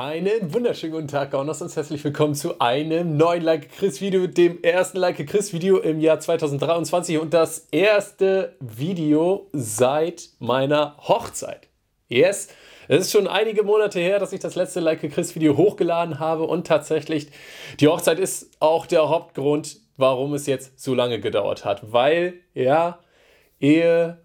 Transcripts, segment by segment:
Einen wunderschönen guten Tag, Gaunos, und herzlich willkommen zu einem neuen Like Chris Video, dem ersten Like Chris Video im Jahr 2023 und das erste Video seit meiner Hochzeit. Yes, es ist schon einige Monate her, dass ich das letzte Like Chris Video hochgeladen habe. Und tatsächlich die Hochzeit ist auch der Hauptgrund, warum es jetzt so lange gedauert hat, weil ja, Ehe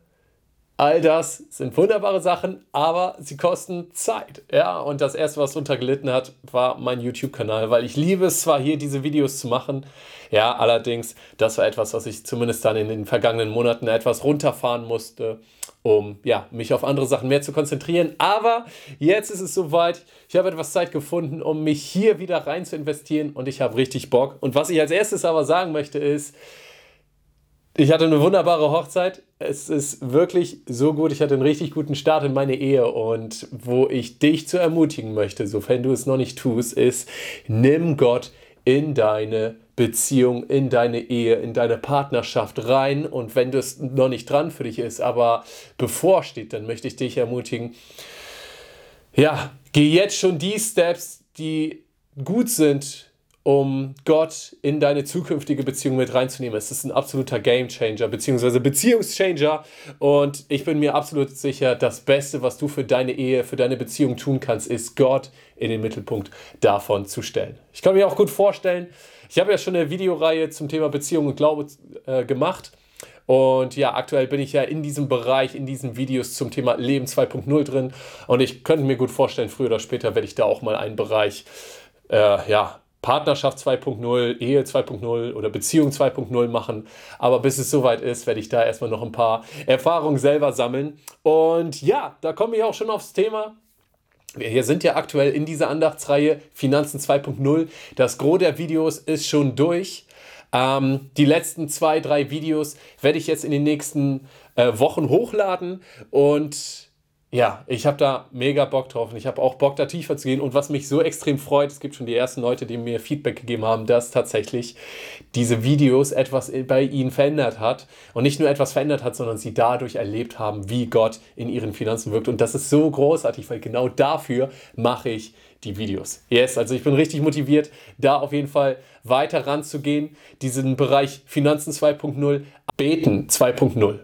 All das sind wunderbare Sachen, aber sie kosten Zeit. Ja, und das erste, was drunter gelitten hat, war mein YouTube-Kanal, weil ich liebe es zwar hier, diese Videos zu machen. Ja, allerdings, das war etwas, was ich zumindest dann in den vergangenen Monaten etwas runterfahren musste, um ja, mich auf andere Sachen mehr zu konzentrieren. Aber jetzt ist es soweit. Ich habe etwas Zeit gefunden, um mich hier wieder rein zu investieren und ich habe richtig Bock. Und was ich als erstes aber sagen möchte, ist, ich hatte eine wunderbare Hochzeit. Es ist wirklich so gut. Ich hatte einen richtig guten Start in meine Ehe. Und wo ich dich zu ermutigen möchte, sofern du es noch nicht tust, ist, nimm Gott in deine Beziehung, in deine Ehe, in deine Partnerschaft rein. Und wenn das noch nicht dran für dich ist, aber bevorsteht, dann möchte ich dich ermutigen, ja, geh jetzt schon die Steps, die gut sind um Gott in deine zukünftige Beziehung mit reinzunehmen. Es ist ein absoluter Gamechanger bzw. Beziehungschanger und ich bin mir absolut sicher, das Beste, was du für deine Ehe, für deine Beziehung tun kannst, ist Gott in den Mittelpunkt davon zu stellen. Ich kann mir auch gut vorstellen, ich habe ja schon eine Videoreihe zum Thema Beziehung und Glaube äh, gemacht. Und ja, aktuell bin ich ja in diesem Bereich, in diesen Videos zum Thema Leben 2.0 drin. Und ich könnte mir gut vorstellen, früher oder später werde ich da auch mal einen Bereich äh, ja, Partnerschaft 2.0, Ehe 2.0 oder Beziehung 2.0 machen. Aber bis es soweit ist, werde ich da erstmal noch ein paar Erfahrungen selber sammeln. Und ja, da komme ich auch schon aufs Thema. Wir sind ja aktuell in dieser Andachtsreihe Finanzen 2.0. Das Gros der Videos ist schon durch. Ähm, die letzten zwei, drei Videos werde ich jetzt in den nächsten äh, Wochen hochladen und ja, ich habe da mega Bock drauf und ich habe auch Bock, da tiefer zu gehen. Und was mich so extrem freut, es gibt schon die ersten Leute, die mir Feedback gegeben haben, dass tatsächlich diese Videos etwas bei ihnen verändert hat. Und nicht nur etwas verändert hat, sondern sie dadurch erlebt haben, wie Gott in ihren Finanzen wirkt. Und das ist so großartig, weil genau dafür mache ich die Videos. Yes, also ich bin richtig motiviert, da auf jeden Fall weiter ranzugehen, diesen Bereich Finanzen 2.0, Beten 2.0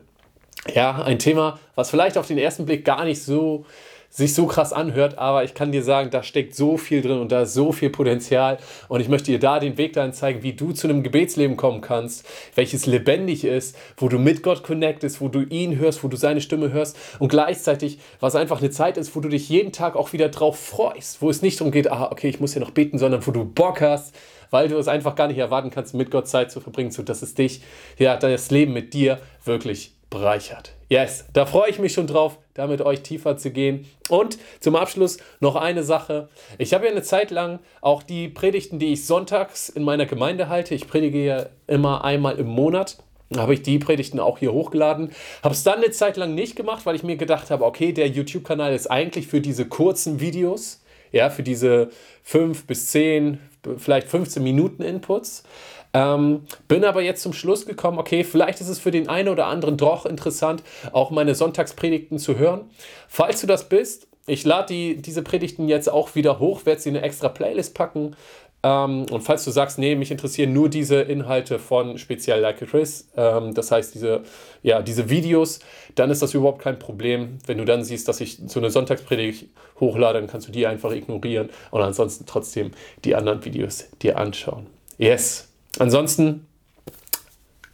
ja, ein Thema, was vielleicht auf den ersten Blick gar nicht so sich so krass anhört, aber ich kann dir sagen, da steckt so viel drin und da ist so viel Potenzial. Und ich möchte dir da den Weg dahin zeigen, wie du zu einem Gebetsleben kommen kannst, welches lebendig ist, wo du mit Gott connectest, wo du ihn hörst, wo du seine Stimme hörst und gleichzeitig, was einfach eine Zeit ist, wo du dich jeden Tag auch wieder drauf freust, wo es nicht darum geht, ah, okay, ich muss hier noch beten, sondern wo du Bock hast, weil du es einfach gar nicht erwarten kannst, mit Gott Zeit zu verbringen, sodass es dich, ja, das Leben mit dir wirklich bereichert. Yes, da freue ich mich schon drauf, da mit euch tiefer zu gehen. Und zum Abschluss noch eine Sache. Ich habe ja eine Zeit lang auch die Predigten, die ich sonntags in meiner Gemeinde halte. Ich predige ja immer einmal im Monat. Habe ich die Predigten auch hier hochgeladen. Habe es dann eine Zeit lang nicht gemacht, weil ich mir gedacht habe, okay, der YouTube-Kanal ist eigentlich für diese kurzen Videos, ja, für diese 5 bis 10, vielleicht 15 Minuten Inputs. Ähm, bin aber jetzt zum Schluss gekommen, okay, vielleicht ist es für den einen oder anderen doch interessant, auch meine Sonntagspredigten zu hören. Falls du das bist, ich lade die, diese Predigten jetzt auch wieder hoch, werde sie in eine extra Playlist packen. Ähm, und falls du sagst, nee, mich interessieren nur diese Inhalte von Spezial Like a Chris, ähm, das heißt diese, ja, diese Videos, dann ist das überhaupt kein Problem. Wenn du dann siehst, dass ich so eine Sonntagspredigt hochlade, dann kannst du die einfach ignorieren und ansonsten trotzdem die anderen Videos dir anschauen. Yes, Ansonsten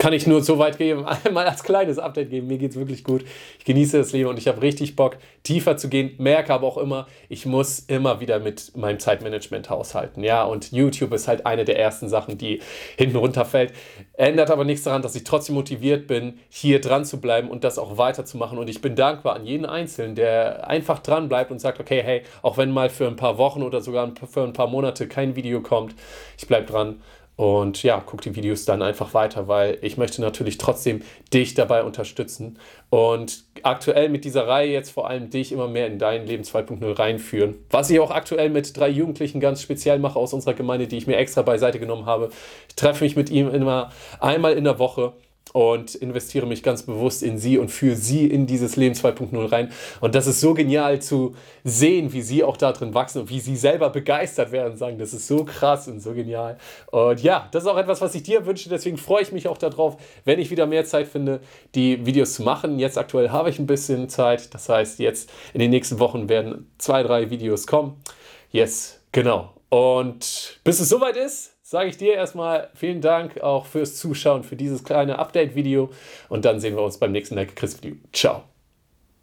kann ich nur so weit geben, einmal als kleines Update geben. Mir geht es wirklich gut. Ich genieße das Leben und ich habe richtig Bock, tiefer zu gehen. Merke aber auch immer, ich muss immer wieder mit meinem Zeitmanagement haushalten. Ja, und YouTube ist halt eine der ersten Sachen, die hinten runterfällt. Ändert aber nichts daran, dass ich trotzdem motiviert bin, hier dran zu bleiben und das auch weiterzumachen. Und ich bin dankbar an jeden Einzelnen, der einfach dran bleibt und sagt, okay, hey, auch wenn mal für ein paar Wochen oder sogar für ein paar Monate kein Video kommt, ich bleibe dran und ja, guck die Videos dann einfach weiter, weil ich möchte natürlich trotzdem dich dabei unterstützen und aktuell mit dieser Reihe jetzt vor allem dich immer mehr in dein Leben 2.0 reinführen. Was ich auch aktuell mit drei Jugendlichen ganz speziell mache aus unserer Gemeinde, die ich mir extra beiseite genommen habe. Ich treffe mich mit ihm immer einmal in der Woche und investiere mich ganz bewusst in sie und für sie in dieses Leben 2.0 rein. Und das ist so genial zu sehen, wie sie auch da drin wachsen und wie sie selber begeistert werden und sagen, das ist so krass und so genial. Und ja, das ist auch etwas, was ich dir wünsche. Deswegen freue ich mich auch darauf, wenn ich wieder mehr Zeit finde, die Videos zu machen. Jetzt aktuell habe ich ein bisschen Zeit. Das heißt, jetzt in den nächsten Wochen werden zwei, drei Videos kommen. Yes, genau. Und bis es soweit ist, sage ich dir erstmal vielen Dank auch fürs Zuschauen, für dieses kleine Update-Video und dann sehen wir uns beim nächsten Like Chris Video. Ciao.